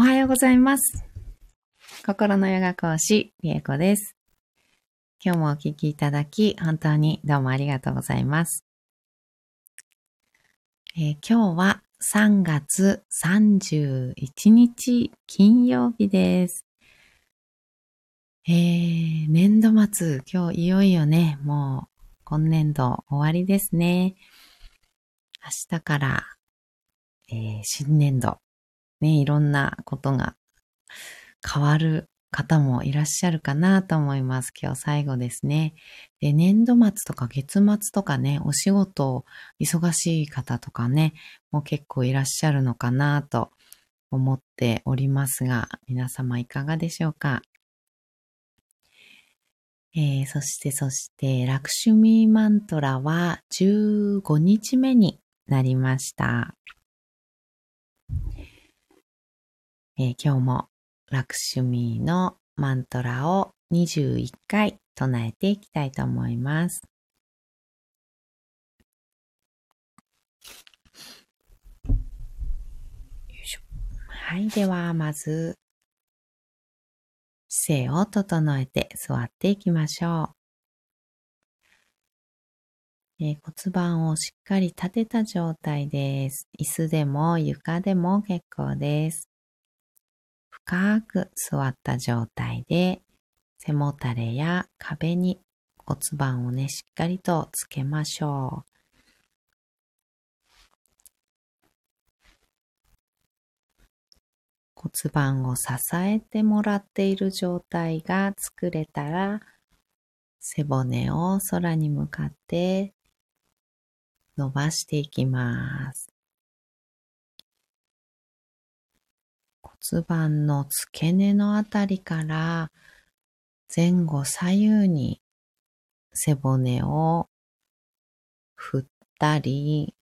おはようございます。心のヨガ講師、りえこです。今日もお聞きいただき、本当にどうもありがとうございます。えー今日は3月31日金曜日です。えー、年度末、今日いよいよね、もう今年度終わりですね。明日から、えー新年度、ね、いろんなことが変わる方もいらっしゃるかなと思います。今日最後ですね。で、年度末とか月末とかね、お仕事忙しい方とかね、もう結構いらっしゃるのかなと思っておりますが、皆様いかがでしょうか？えーそしてそして、ラクシュミーマントラは15日目になりました。え今日もラクシュミーのマントラを21回唱えていきたいと思います。はい。では、まず、姿勢を整えて座っていきましょう。えー骨盤をしっかり立てた状態です。椅子でも床でも結構です。深く座った状態で背もたれや壁に骨盤をね、しっかりとつけましょう。骨盤を支えてもらっている状態が作れたら、背骨を空に向かって伸ばしていきます。骨盤の付け根のあたりから前後左右に背骨を振ったり、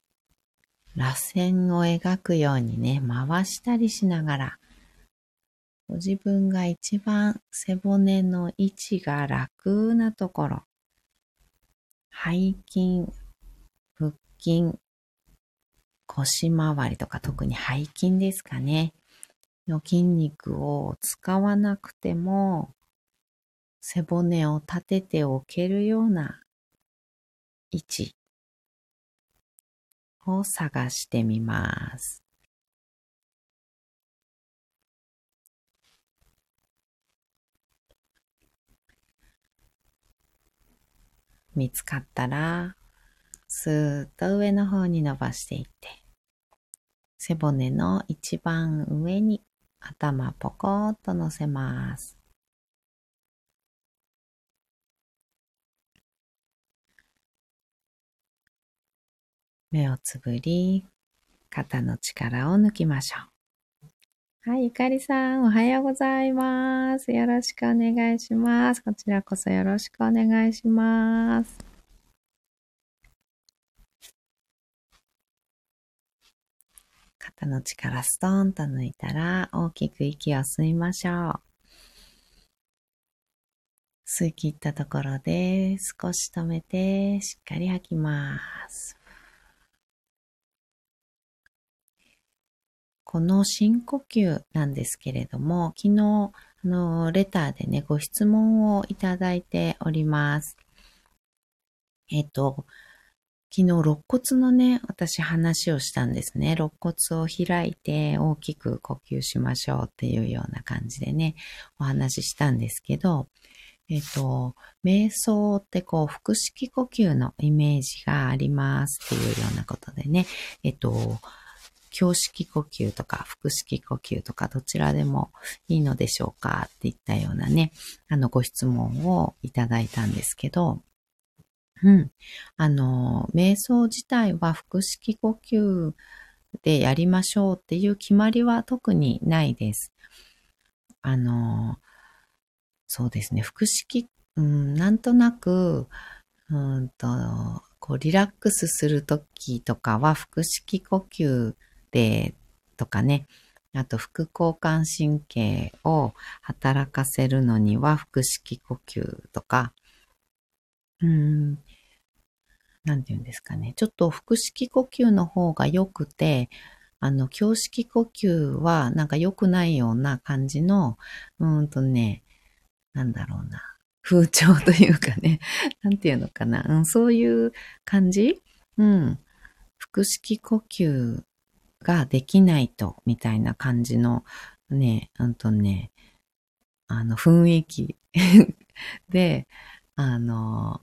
螺旋を描くようにね、回したりしながら、ご自分が一番背骨の位置が楽なところ、背筋、腹筋、腰回りとか特に背筋ですかね。の筋肉を使わなくても背骨を立てておけるような位置を探してみます。見つかったら、スーッと上の方に伸ばしていって、背骨の一番上に頭ポコッと乗せます。目をつぶり、肩の力を抜きましょう。はい、ゆかりさん、おはようございます。よろしくお願いします。こちらこそよろしくお願いします。肩の力ストーンと抜いたら大きく息を吸いましょう。吸い切ったところで少し止めてしっかり吐きます。この深呼吸なんですけれども、昨日、あの、レターでね、ご質問をいただいております。えっと、昨日、肋骨のね、私話をしたんですね。肋骨を開いて大きく呼吸しましょうっていうような感じでね、お話ししたんですけど、えっと、瞑想ってこう、腹式呼吸のイメージがありますっていうようなことでね、えっと、胸式呼吸とか腹式呼吸とかどちらでもいいのでしょうかっていったようなね、あのご質問をいただいたんですけど、うん。あの、瞑想自体は腹式呼吸でやりましょうっていう決まりは特にないです。あの、そうですね、腹式、うん、なんとなく、うんと、こうリラックスするときとかは腹式呼吸でとかね、あと副交感神経を働かせるのには腹式呼吸とか、うーん、なんて言うんですかね。ちょっと腹式呼吸の方が良くて、あの、胸式呼吸はなんか良くないような感じの、うんとね、なんだろうな。風潮というかね、なんていうのかな。うん、そういう感じうん。腹式呼吸ができないと、みたいな感じの、ね、うんとね、あの、雰囲気 で、あの、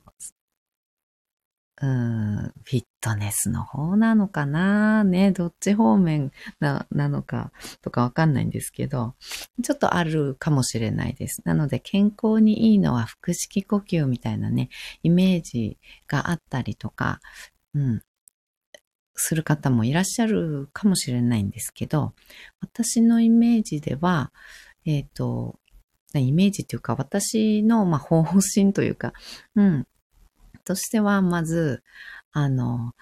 うん、フィットネスの方なのかな？ね、どっち方面な、のかとかわかんないんですけど、ちょっとあるかもしれないです。なので健康にいいのは腹式呼吸みたいなね、イメージがあったりとか、うん、する方もいらっしゃるかもしれないんですけど、私のイメージでは、えっ、ー、と、イメージというか、私の、まあ、方針というか、うん、としては、まず、あの、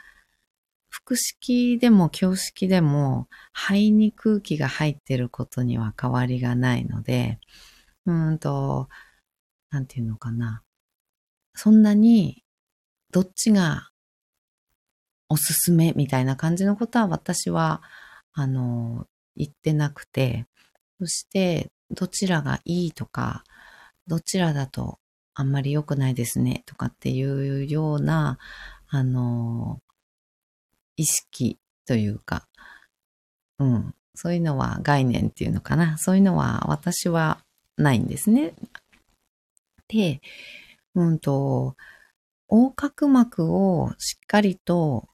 腹式でも胸式でも肺に空気が入ってることには変わりがないので、うんと、なんていうのかな。そんなに、どっちがおすすめみたいな感じのことは私は、あの、言ってなくて、そして、どちらがいいとか、どちらだとあんまり良くないですねとかっていうような、あの、意識というか、うん、そういうのは概念っていうのかな。そういうのは私はないんですね。で、うんと、横隔膜をしっかりと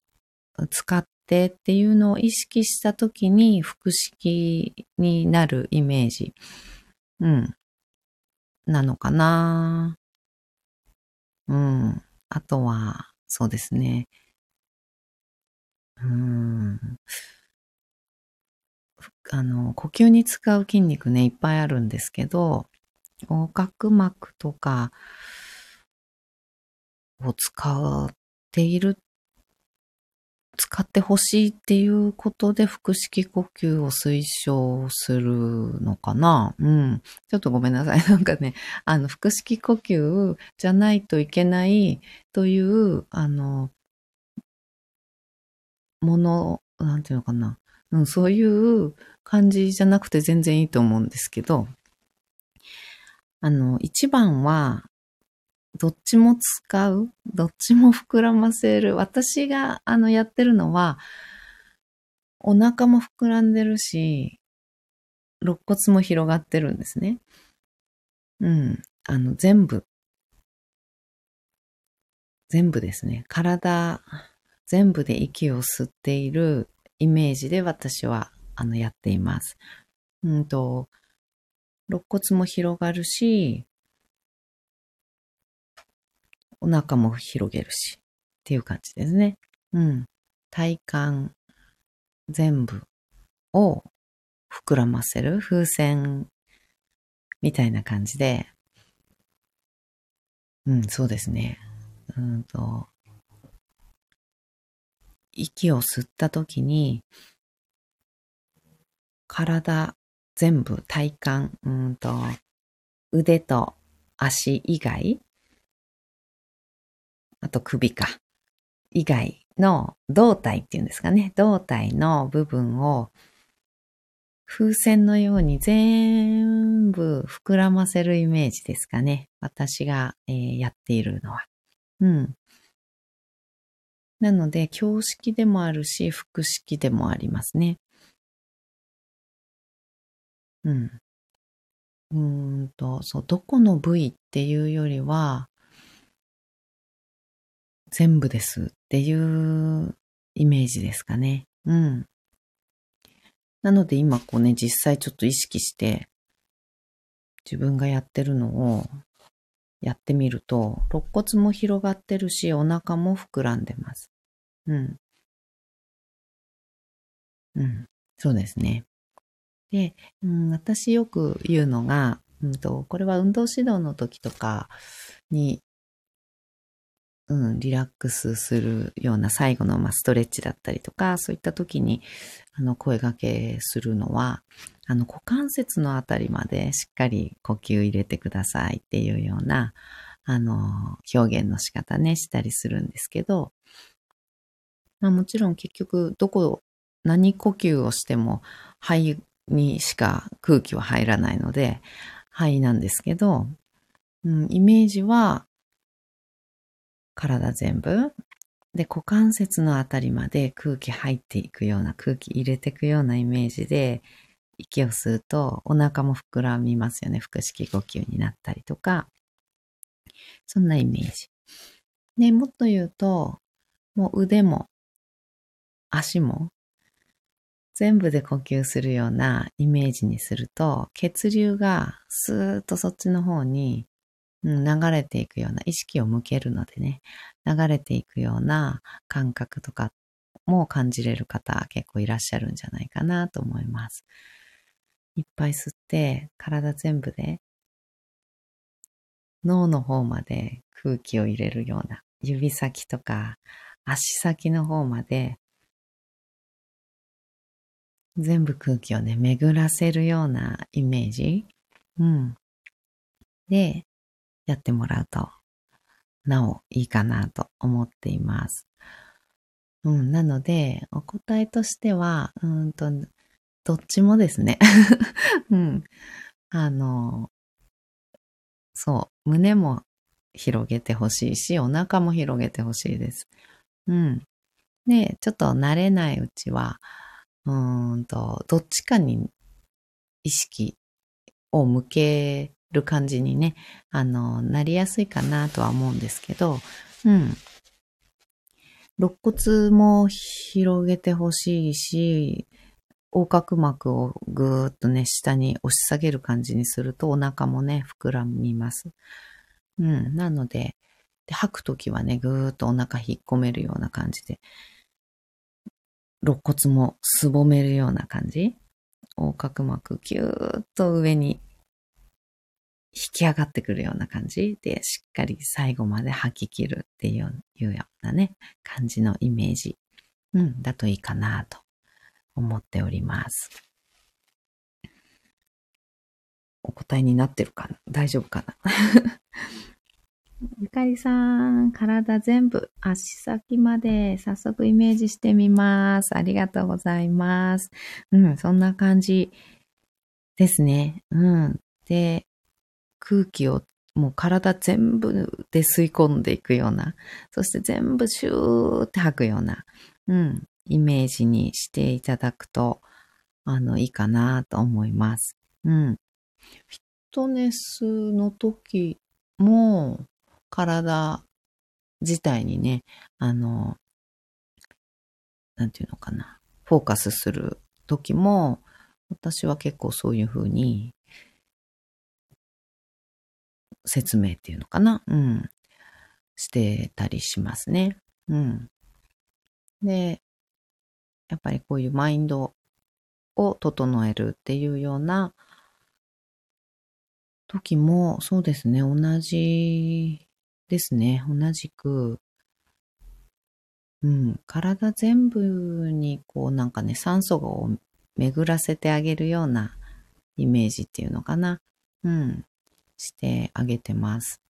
使ってっていうのを意識したときに腹式になるイメージ、うん、なのかな。うん。あとは、そうですね。うん。あの、呼吸に使う筋肉ね、いっぱいあるんですけど、横隔膜とかを使っている使ってほしいっていうことで腹式呼吸を推奨するのかな？うん。ちょっとごめんなさい。なんかね、あの、腹式呼吸じゃないといけないという、あの、もの、なんていうのかな？うん、そういう感じじゃなくて全然いいと思うんですけど、あの、一番は、どっちも使う？どっちも膨らませる？私があのやってるのは、お腹も膨らんでるし、肋骨も広がってるんですね。うん。あの、全部。全部ですね。体、全部で息を吸っているイメージで私は、あの、やっています。うんと、肋骨も広がるし、お腹も広げるし、っていう感じですね。うん。体幹全部を膨らませる風船みたいな感じで、うん、そうですね。うんと、息を吸った時に、体全部体幹、うんと、腕と足以外あと首か、以外の胴体っていうんですかね、胴体の部分を風船のように全部膨らませるイメージですかね。私が、えー、やっているのは。うん。なので、胸式でもあるし、腹式でもありますね。うん。うんと、そう、どこの部位っていうよりは、全部ですっていうイメージですかね。うん。なので今こうね、実際ちょっと意識して自分がやってるのをやってみると、肋骨も広がってるし、お腹も膨らんでます。うん。うん。そうですね。で、うん、私よく言うのが、うんと、これは運動指導の時とかにうん、リラックスするような最後の、まあ、ストレッチだったりとか、そういった時に、あの、声掛けするのは、あの、股関節のあたりまでしっかり呼吸入れてくださいっていうような、あの、表現の仕方ね、したりするんですけど、まあもちろん結局、どこ何呼吸をしても肺にしか空気は入らないので、肺なんですけど、うん、イメージは体全部。で、股関節のあたりまで空気入っていくような、空気入れていくようなイメージで、息を吸うとお腹も膨らみますよね。腹式呼吸になったりとか。そんなイメージ。で、もっと言うと、もう腕も足も全部で呼吸するようなイメージにすると、血流がスーッとそっちの方にうん流れていくような意識を向けるのでね、流れていくような感覚とかも感じれる方結構いらっしゃるんじゃないかなと思います。いっぱい吸って体全部で脳の方まで空気を入れるような指先とか足先の方まで全部空気をね、巡らせるようなイメージ。うん。で、やってもらうと、なおいいかなと思っています。うん、なので、お答えとしては、うんと、どっちもですね。うん。あの、そう、胸も広げてほしいし、お腹も広げてほしいです。うん。で、ちょっと慣れないうちは、うんと、どっちかに意識を向ける感じにね、あの、なりやすいかなとは思うんですけど、うん。肋骨も広げてほしいし、横隔膜をぐーっとね、下に押し下げる感じにするとお腹もね、膨らみます。うん。なので、で吐くときはね、ぐーっとお腹引っ込めるような感じで、肋骨もすぼめるような感じ。横隔膜ぎゅーっと上に引き上がってくるような感じ？で、しっかり最後まで吐き切るっていうようなね、感じのイメージ、うん、だといいかなと思っております。お答えになってるかな？大丈夫かな？ゆかりさん、体全部、足先まで早速イメージしてみます。ありがとうございます。うん、そんな感じですね。うん。で、空気をもう体全部で吸い込んでいくような、そして全部シューって吐くような、うん、イメージにしていただくと、あの、いいかなと思います。うん。フィットネスの時も、体自体にね、あの、なんていうのかな、フォーカスする時も、私は結構そういうふうに説明っていうのかな？うん。してたりしますね。うん。で、やっぱりこういうマインドを整えるっていうような時も、そうですね、同じですね、同じく、うん、体全部にこうなんかね、酸素を巡らせてあげるようなイメージっていうのかな。うん。してあげてます。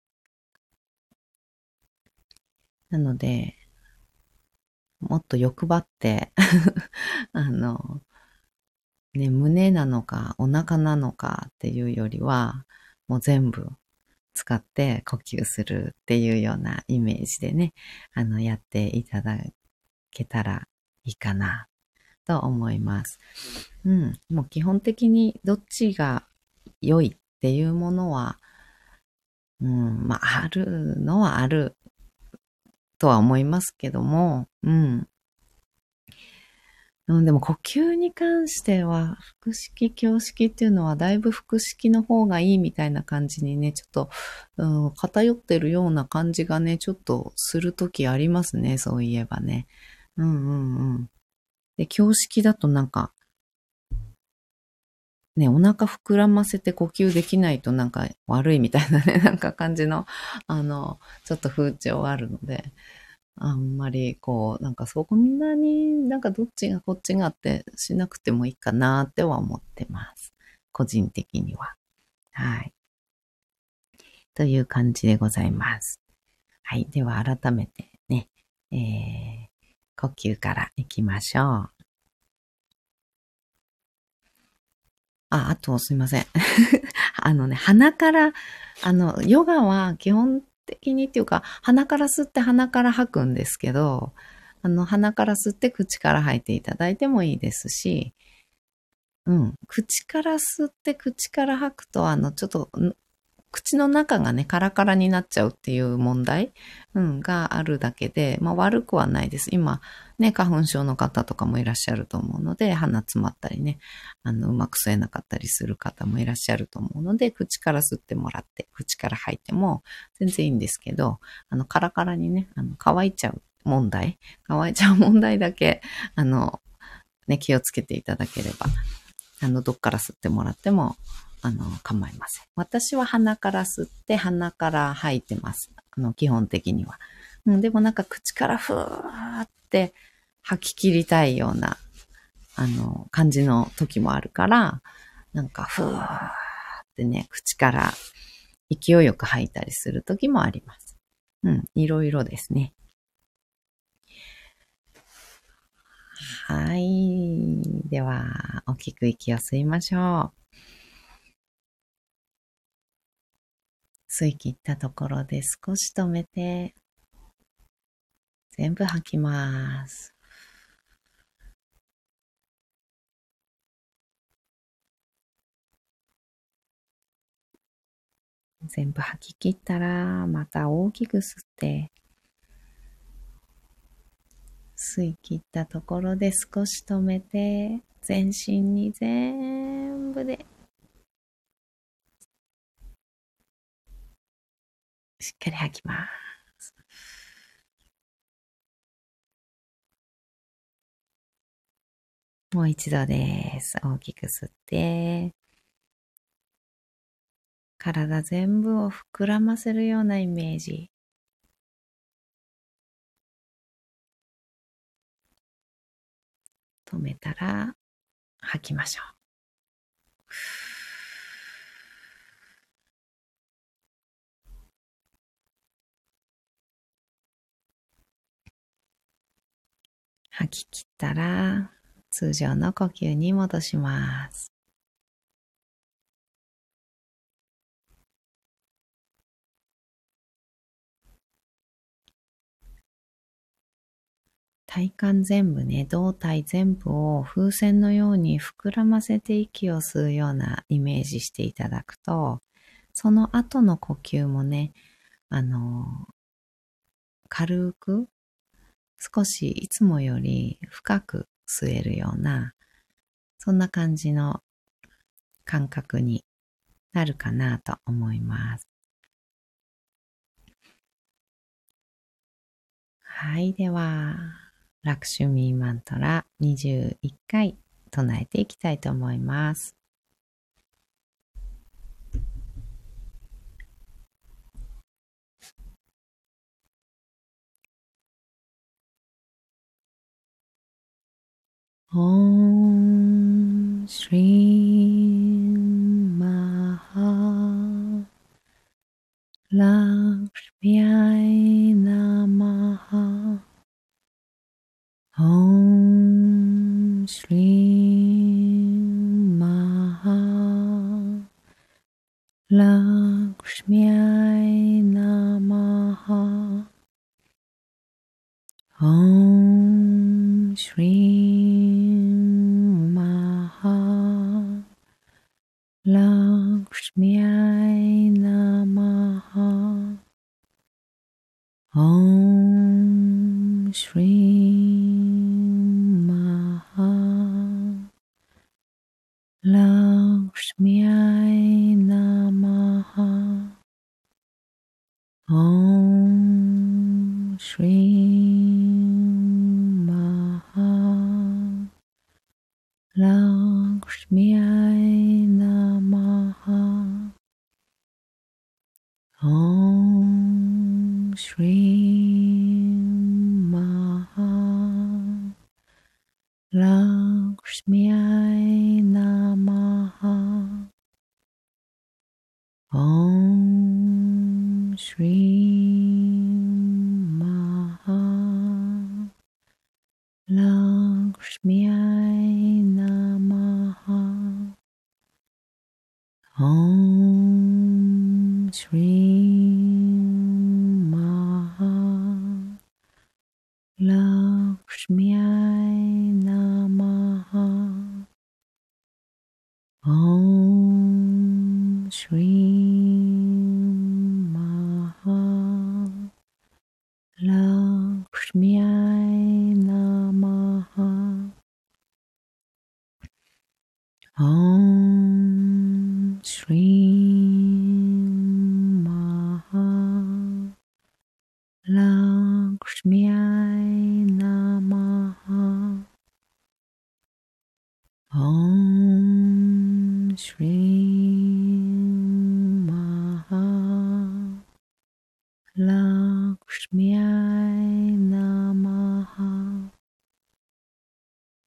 なので、もっと欲張って あの、ね、胸なのかお腹なのかっていうよりは、もう全部使って呼吸するっていうようなイメージでね、あの、やっていただけたらいいかなと思います。うん。もう基本的にどっちが良いっっていうものは、うん、まあ、あるのはあるとは思いますけども、うん。うん、でも呼吸に関しては、腹式、胸式っていうのはだいぶ腹式の方がいいみたいな感じにね、ちょっと、うん、偏ってるような感じがね、ちょっとするときありますね、そういえばね。うんうんうん。で、胸式だとなんか、ね、お腹膨らませて呼吸できないとなんか悪いみたいなね、なんか感じの、あの、ちょっと風潮あるので、あんまりこう、なんかそんなになんかどっちがこっちがってしなくてもいいかなっては思ってます。個人的には。はい。という感じでございます。はい。では改めてね、えー、呼吸から行きましょう。あ、あとすいません。あのね、鼻から、あの、ヨガは基本的にっていうか、鼻から吸って鼻から吐くんですけど、あの、鼻から吸って口から吐いていただいてもいいですし、うん。口から吸って口から吐くと、あの、ちょっと、口の中がね、カラカラになっちゃうっていう問題、うん、があるだけで、まあ悪くはないです。今、ね、花粉症の方とかもいらっしゃると思うので、鼻詰まったりね、あの、うまく吸えなかったりする方もいらっしゃると思うので、口から吸ってもらって、口から吐いても全然いいんですけど、あの、カラカラにね、あの、乾いちゃう問題、乾いちゃう問題だけ、あの、ね、気をつけていただければ、あの、どっから吸ってもらってもあの、構いません。私は鼻から吸って鼻から吐いてます。あの、基本的には。うん、でもなんか口からふーって吐き切りたいような、あの、感じの時もあるから、なんかふーってね、口から勢いよく吐いたりする時もあります。うん、いろいろですね。はい。では、大きく息を吸いましょう。吸い切ったところで少し止めて、全部吐きます。全部吐き切ったら、また大きく吸って、吸い切ったところで少し止めて、全身に全部でしっかり吐きます。もう一度です。大きく吸って、体全部を膨らませるようなイメージ。止めたら吐きましょう。吐き切ったら通常の呼吸に戻します。体幹全部ね、胴体全部を風船のように膨らませて息を吸うようなイメージしていただくと、その後の呼吸もね、あの、軽く少しいつもより深く吸えるような、そんな感じの感覚になるかなと思います。はい。では、ラクシュミーマントラ21回唱えていきたいと思います。Om Shri Three.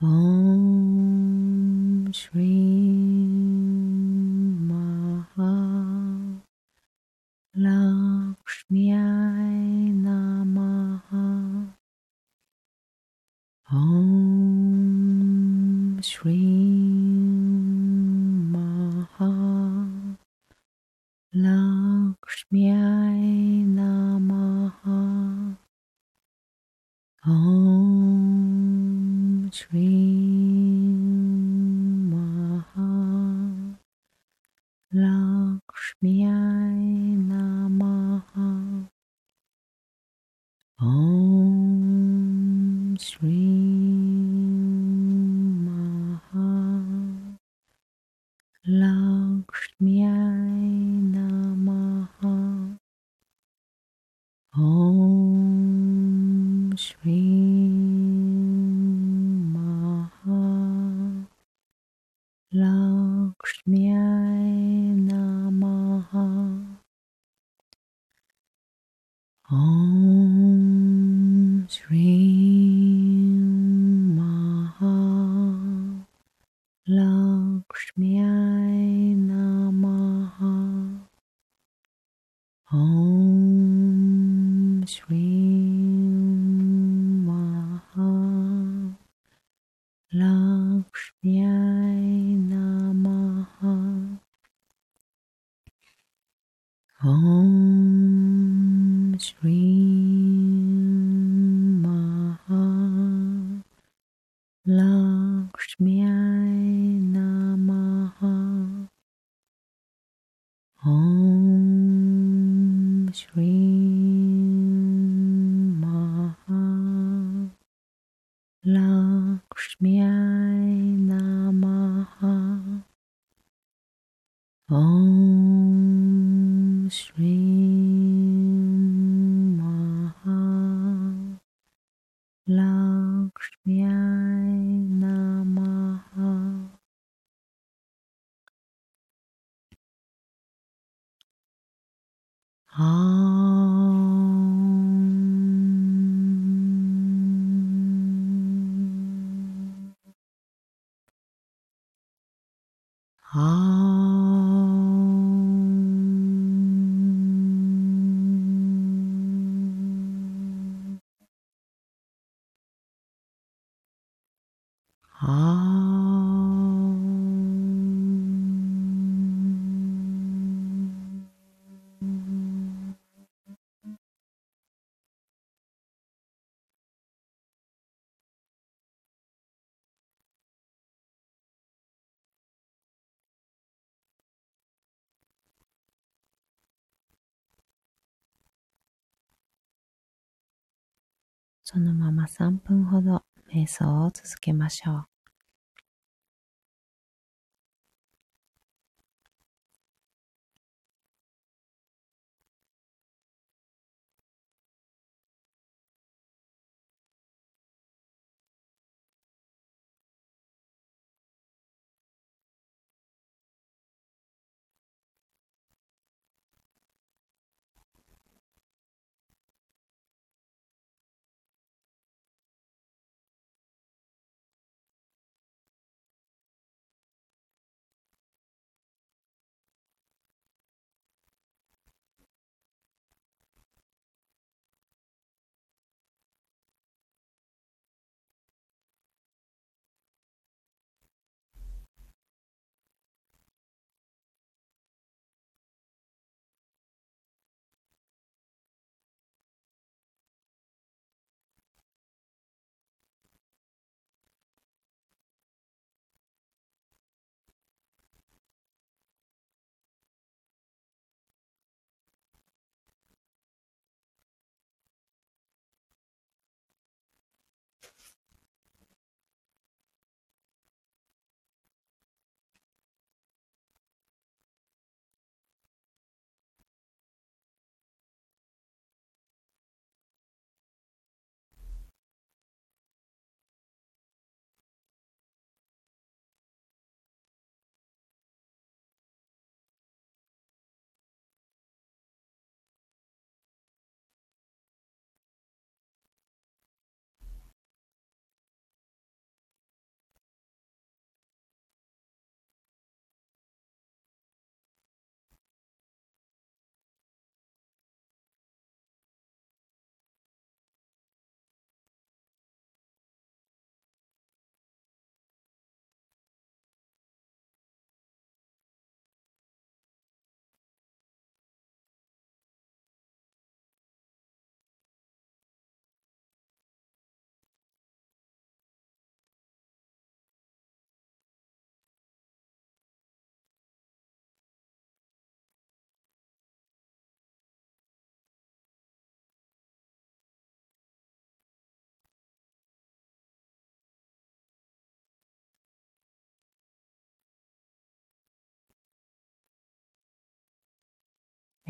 Om Shri 哦。そのまま3分ほど瞑想を続けましょう。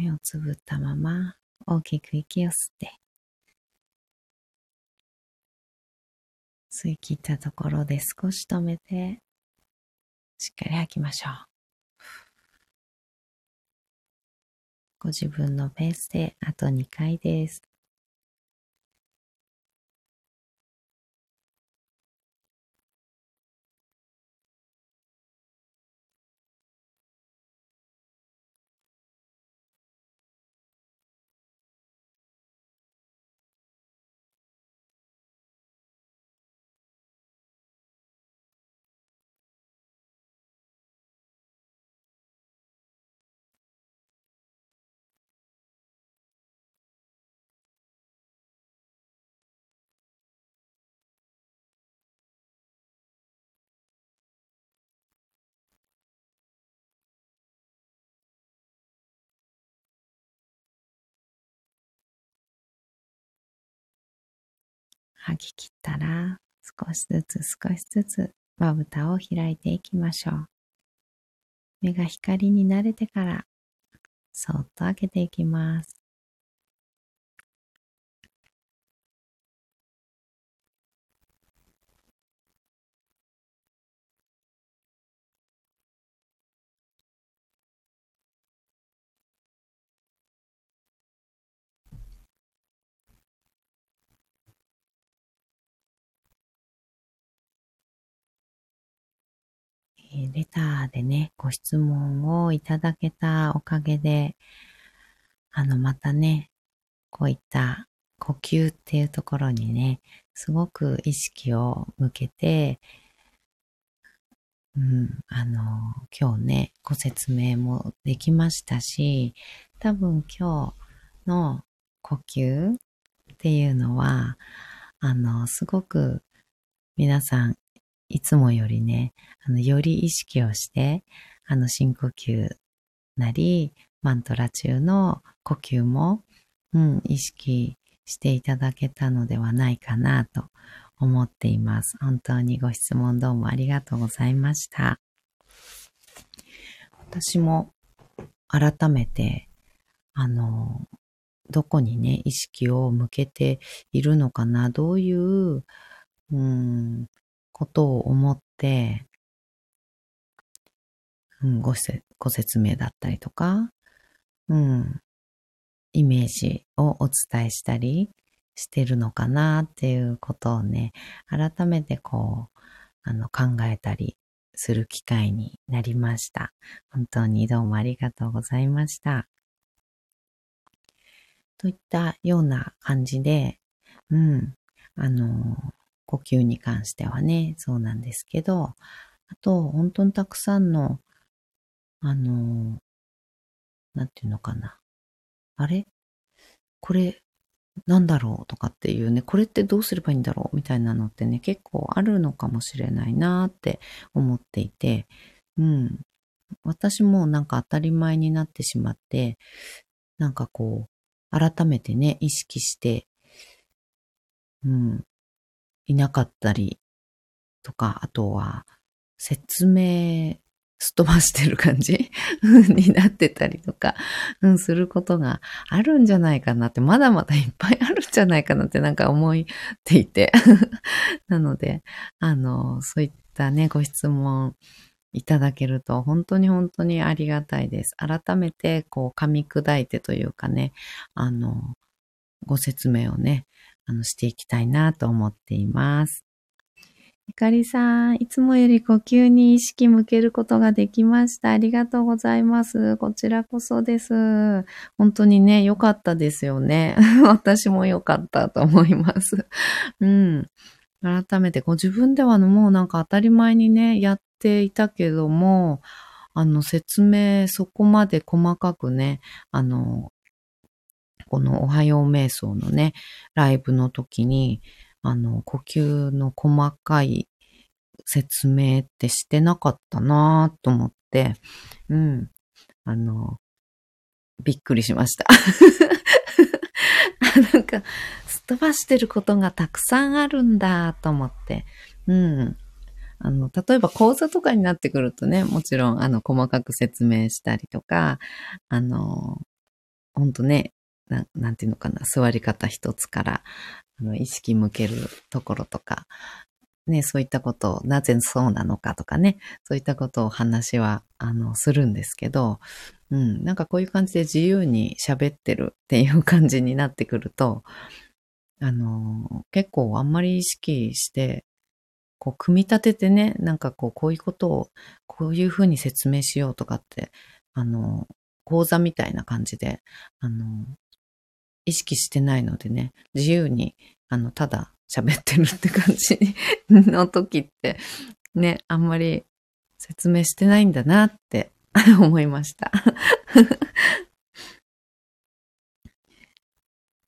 目をつぶったまま大きく息を吸って、吸い切ったところで少し止めて、しっかり吐きましょう。ご自分のペースであと2回です。吐き切ったら少しずつ少しずつまぶたを開いていきましょう。目が光に慣れてからそっと開けていきます。えレターでね、ご質問をいただけたおかげで、あの、またね、こういった呼吸っていうところにね、すごく意識を向けて、うん、あの、今日ね、ご説明もできましたし、多分今日の呼吸っていうのは、あの、すごく皆さんいつもよりね、あの、より意識をして、あの、深呼吸なり、マントラ中の呼吸も、うん、意識していただけたのではないかなと思っています。本当にご質問どうもありがとうございました。私も改めて、あの、どこにね、意識を向けているのかな、どういう、うん、ことを思って、うん、ごご説明だったりとか、うん、イメージをお伝えしたりしてるのかなっていうことをね、改めてこう、あの、考えたりする機会になりました。本当にどうもありがとうございました。といったような感じで、うん、あの、呼吸に関してはね、そうなんですけど、あと、本当にたくさんの、あの、なんていうのかな。あれ？これ、なんだろうとかっていうね、これってどうすればいいんだろうみたいなのってね、結構あるのかもしれないなって思っていて、うん。私もなんか当たり前になってしまって、なんかこう、改めてね、意識して、うん、いなかったりとか、あとは説明すっ飛ばしてる感じ になってたりとか、うん、することがあるんじゃないかなって、まだまだいっぱいあるんじゃないかなってなんか思っていて。なので、あの、そういったね、ご質問いただけると本当に本当にありがたいです。改めて、こう、噛み砕いてというかね、あの、ご説明をね、あの、していきたいなと思っています。ゆかりさん、いつもより呼吸に意識向けることができました。ありがとうございます。こちらこそです。本当にね、良かったですよね。私も良かったと思います。うん。改めてご自分ではもうなんか当たり前にね、やっていたけども、あの説明そこまで細かくね、あの、このおはよう瞑想のね、ライブの時に、あの、呼吸の細かい説明ってしてなかったなと思って、うん、あの、びっくりしました。なんか、すっ飛ばしてることがたくさんあるんだと思って、うん。あの、例えば講座とかになってくるとね、もちろん、あの、細かく説明したりとか、あの、ほんとね、ななんていうのかな、座り方一つから、あの、意識向けるところとか、ね、そういったことを、なぜそうなのかとかね、そういったことを話は、あの、するんですけど、うん、なんかこういう感じで自由に喋ってるっていう感じになってくると、あの、結構あんまり意識して、こう、組み立ててね、なんかこう、こういうことを、こういうふうに説明しようとかって、あの、講座みたいな感じで、あの、意識してないのでね、自由に、あの、ただ喋ってるって感じの時って、ね、あんまり説明してないんだなって 思いました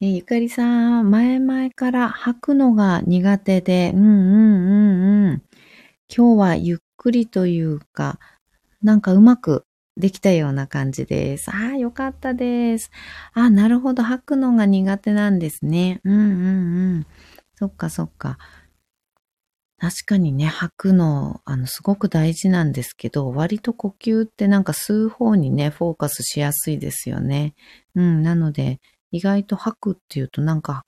えゆかりさん、前々から吐くのが苦手で、うんうんうんうん。今日はゆっくりというか、なんかうまくできたような感じです。ああ、よかったです。ああなるほど。吐くのが苦手なんですね。うんうんうん。そっかそっか。確かにね、吐くの、あの、すごく大事なんですけど、割と呼吸ってなんか吸う方にね、フォーカスしやすいですよね。うん、なので、意外と吐くっていうとなんか、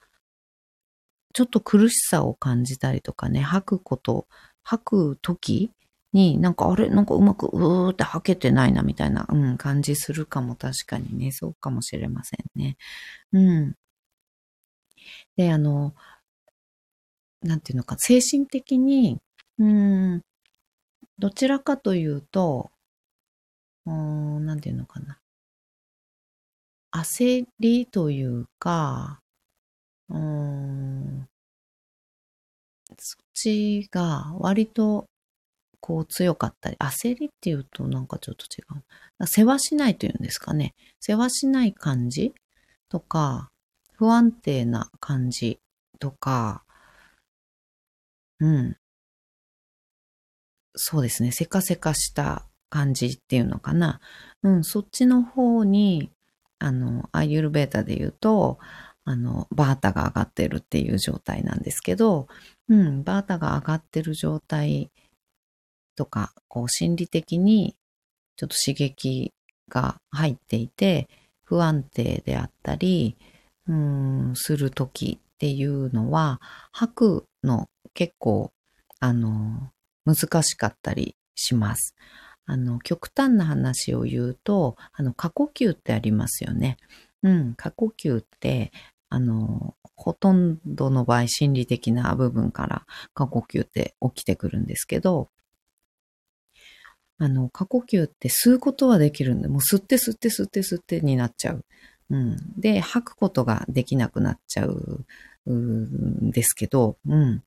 ちょっと苦しさを感じたりとかね、吐くこと、吐く時になんかあれなんかうまくうーって吐けてないなみたいな、うん、感じするかも確かにね、そうかもしれませんね。うん。で、あの、なんていうのか、精神的に、うん、どちらかというと、うん、なんていうのかな。焦りというか、うん、そっちが割とこう強かったり、焦りっていうとなんかちょっと違う。世話しないというんですかね。世話しない感じとか、不安定な感じとか、うん。そうですね。せかせかした感じっていうのかな。うん、そっちの方に、あの、アイユルベータで言うと、あの、バータが上がってるっていう状態なんですけど、うん、バータが上がってる状態とか、こう、心理的にちょっと刺激が入っていて、不安定であったり、うん、するときっていうのは、吐くの結構、あの、難しかったりします。あの、極端な話を言うと、あの、過呼吸ってありますよね。うん、過呼吸って、あの、ほとんどの場合心理的な部分から過呼吸って起きてくるんですけど、あの、過呼吸って吸うことはできるんで、もう吸って吸って吸って吸ってになっちゃう。うん。で、吐くことができなくなっちゃうんですけど、うん。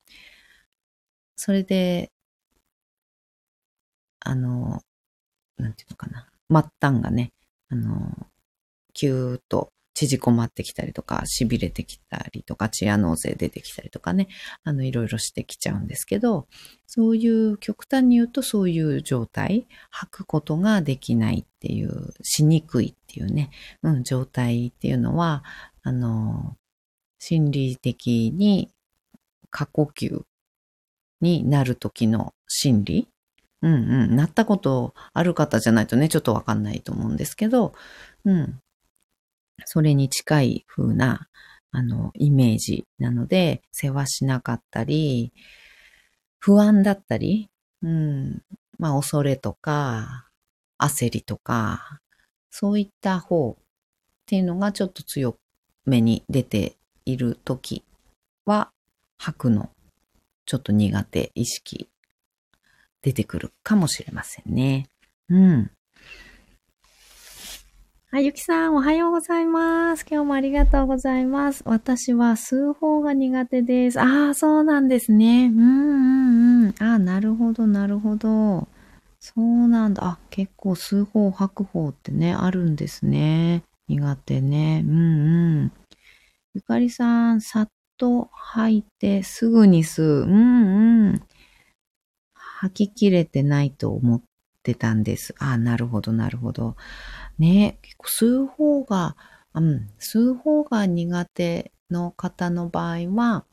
それで、あの、なんていうのかな。末端がね、あの、キューッと縮こまってきたりとか、痺れてきたりとか、チアノーゼ出てきたりとかね、あの、いろいろしてきちゃうんですけど、そういう極端に言うとそういう状態、吐くことができないっていう、しにくいっていうね、うん、状態っていうのは、あの、心理的に過呼吸になる時の心理うんうん。なったことある方じゃないとね、ちょっとわかんないと思うんですけど、うん。それに近い風な、あの、イメージなので、世話しなかったり、不安だったり、うん。まあ、恐れとか、焦りとか、そういった方っていうのがちょっと強めに出ている時は、吐くのちょっと苦手意識出てくるかもしれませんね。うん。あ、ゆきさん、おはようございます。今日もありがとうございます。私は数法が苦手です。ああ、そうなんですね。うんうんうん。ああ、なるほど、なるほど。そうなんだ。あ、結構数法、白法ってね、あるんですね。苦手ね。うんうん。ゆかりさん、さっと吐いてすぐに吸う。うんうん。吐ききれてないと思ってたんです。ああ、なるほど、なるほど。ね結構吸う方が、うん、吸う方が苦手の方の場合は、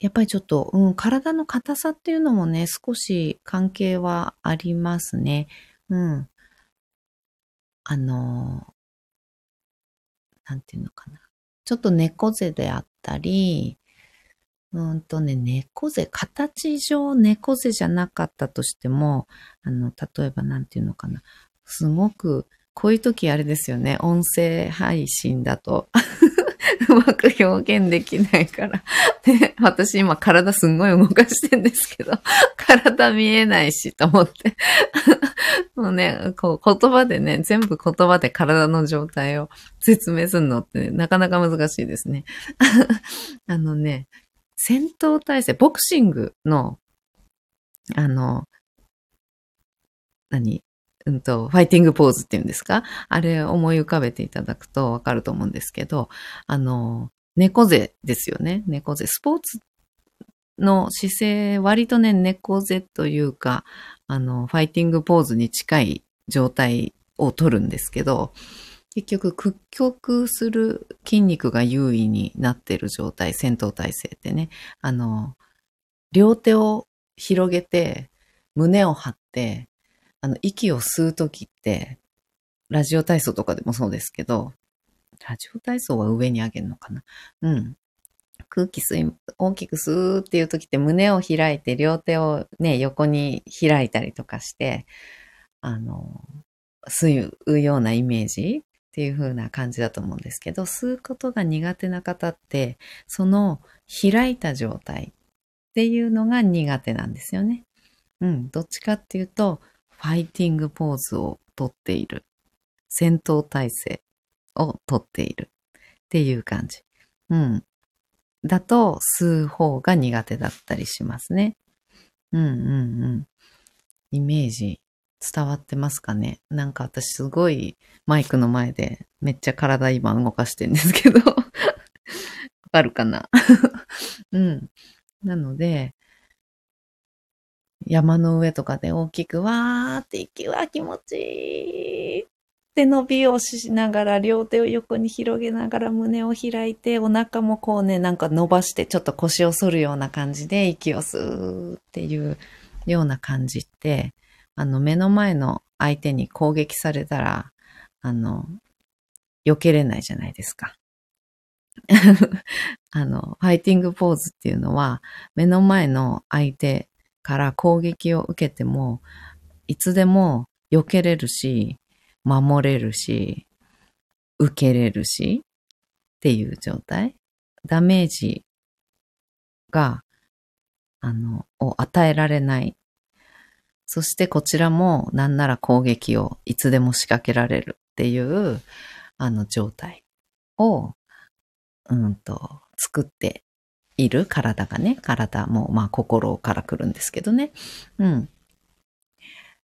やっぱりちょっと、うん、体の硬さっていうのもね、少し関係はありますね。うん。あの、なんていうのかな。ちょっと猫背であったり、うんとね、猫背、形上猫背じゃなかったとしても、あの、例えばなんていうのかな。すごく、こういう時あれですよね。音声配信だと うまく表現できないからで、私今体すんごい動かしてんですけど、体見えないしと思ってもうね、こう言葉でね、全部言葉で体の状態を説明するのって、ね、なかなか難しいですね。あのね、戦闘体制、ボクシングの、あの、何？うんと、ファイティングポーズっていうんですか？あれ思い浮かべていただくとわかると思うんですけど、あの、猫背ですよね。猫背。スポーツの姿勢、割とね、猫背というか、あの、ファイティングポーズに近い状態を取るんですけど、結局屈曲する筋肉が優位になっている状態、戦闘体制ってね、あの、両手を広げて、胸を張って、あの、息を吸うときって、ラジオ体操とかでもそうですけど、ラジオ体操は上に上げるのかな？うん。空気吸い、大きく吸うっていう時って胸を開いて両手をね、横に開いたりとかして、あの、吸うようなイメージっていう風な感じだと思うんですけど、吸うことが苦手な方って、その開いた状態っていうのが苦手なんですよね。うん、どっちかっていうと、ファイティングポーズをとっている。戦闘態勢をとっている。っていう感じ。うん。だと、吸う方が苦手だったりしますね。うんうんうん。イメージ伝わってますかね？なんか私すごいマイクの前でめっちゃ体今動かしてんですけど。わかるかな？うん。なので、山の上とかで大きくわーって息は気持ちいいって伸びをしながら両手を横に広げながら胸を開いてお腹もこうねなんか伸ばしてちょっと腰を反るような感じで息を吸うっていうような感じってあの目の前の相手に攻撃されたらあの避けれないじゃないですか。あの、ファイティングポーズっていうのは、目の前の相手から攻撃を受けても、いつでも避けれるし、守れるし、受けれるし、っていう状態。ダメージが、あの、を与えられない。そしてこちらもなんなら攻撃をいつでも仕掛けられるっていう、あの状態を、うんと、作っている体がね、体も、まあ心から来るんですけどね。うん。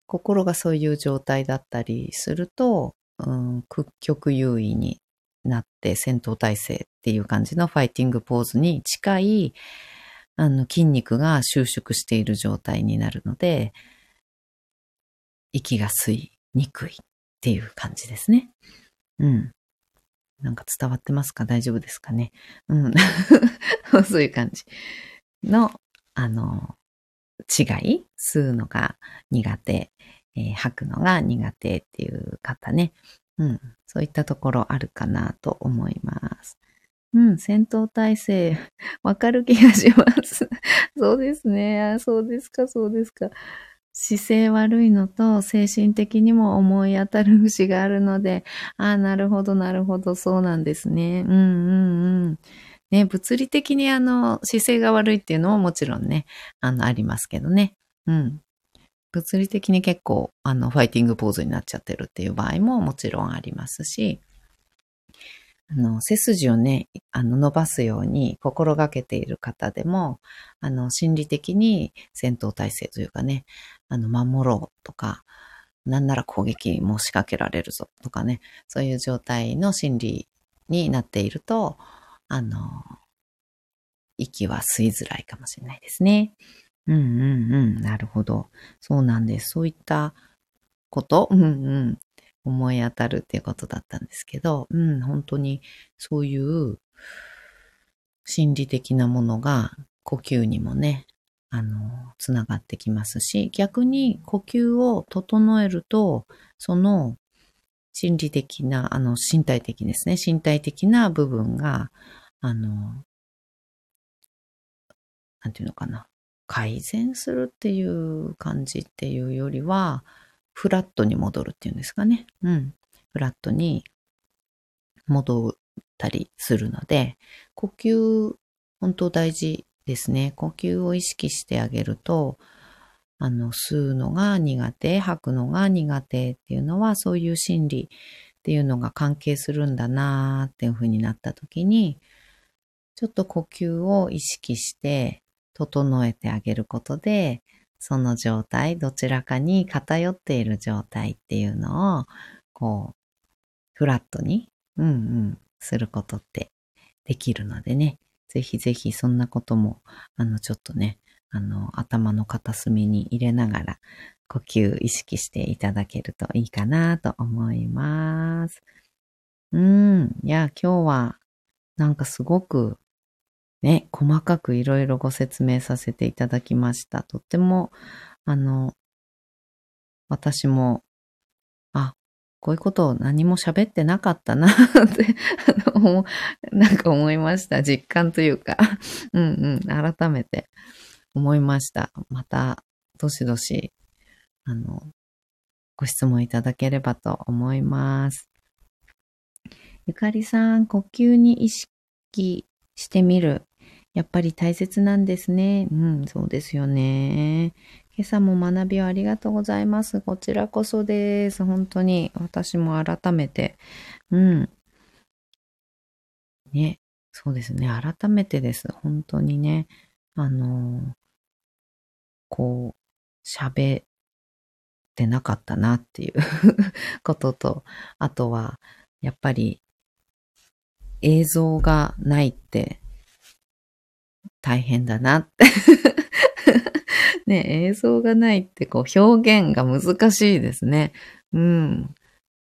心がそういう状態だったりすると、うん、屈曲優位になって戦闘態勢っていう感じのファイティングポーズに近いあの筋肉が収縮している状態になるので、息が吸いにくいっていう感じですね。うん。なんか伝わってますか？大丈夫ですかね？うん。そういう感じの、あの、違い？吸うのが苦手、えー、吐くのが苦手っていう方ね。うん。そういったところあるかなと思います。うん、戦闘態勢、わかる気がします。そうですね。そうですか、そうですか。姿勢悪いのと精神的にも思い当たる節があるので、ああ、なるほど、なるほど、そうなんですね。うんうんうん。ね、物理的にあの、姿勢が悪いっていうのももちろんね、あの、ありますけどね。うん。物理的に結構、あの、ファイティングポーズになっちゃってるっていう場合ももちろんありますし、あの、背筋をね、あの、伸ばすように心がけている方でも、あの、心理的に戦闘態勢というかね、あの、守ろうとか、なんなら攻撃も仕掛けられるぞとかね、そういう状態の心理になっていると、あの、息は吸いづらいかもしれないですね。うんうんうん。なるほど。そうなんです。そういったこと、うんうん。思い当たるっていうことだったんですけど、うん、本当にそういう心理的なものが呼吸にもね、あの、つながってきますし、逆に呼吸を整えると、その心理的な、あの、身体的ですね。身体的な部分が、あの、なんていうのかな。改善するっていう感じっていうよりは、フラットに戻るっていうんですかね。うん。フラットに戻ったりするので、呼吸、本当大事ですね。呼吸を意識してあげると、あの、吸うのが苦手、吐くのが苦手っていうのは、そういう心理っていうのが関係するんだなーっていう風になった時に、ちょっと呼吸を意識して整えてあげることで、その状態、どちらかに偏っている状態っていうのを、こう、フラットに、うんうん、することってできるのでね、ぜひぜひそんなことも、あの、ちょっとね、あの、頭の片隅に入れながら、呼吸意識していただけるといいかなと思います。うん。いや、今日は、なんかすごく、ね、細かくいろいろご説明させていただきました。とっても、あの、私も、こういうことを何も喋ってなかったなってなんか思いました。実感というかうんうん、改めて思いました。また、どしどし、あの、ご質問いただければと思います。ゆかりさん、呼吸に意識してみる。やっぱり大切なんですね。うん、そうですよね。今朝も学びをありがとうございます。こちらこそです。本当に私も改めて、うん。ね、そうですね。改めてです。本当にね。あの、こう、喋ってなかったなっていう ことと、あとは、やっぱり映像がないって大変だなって ね、映像がないってこう表現が難しいですね。うん。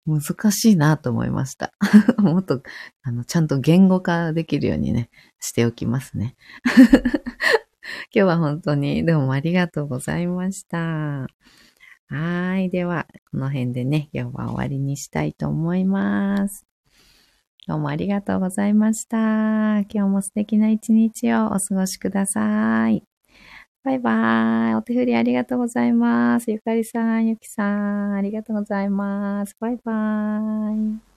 難しいなと思いました。もっと、あの、ちゃんと言語化できるようにね、しておきますね。今日は本当にどうもありがとうございました。はい。では、この辺でね、今日は終わりにしたいと思います。どうもありがとうございました。今日も素敵な一日をお過ごしください。バイバーイ。お手振りありがとうございます。ゆかりさん、ゆきさん、ありがとうございます。バイバーイ。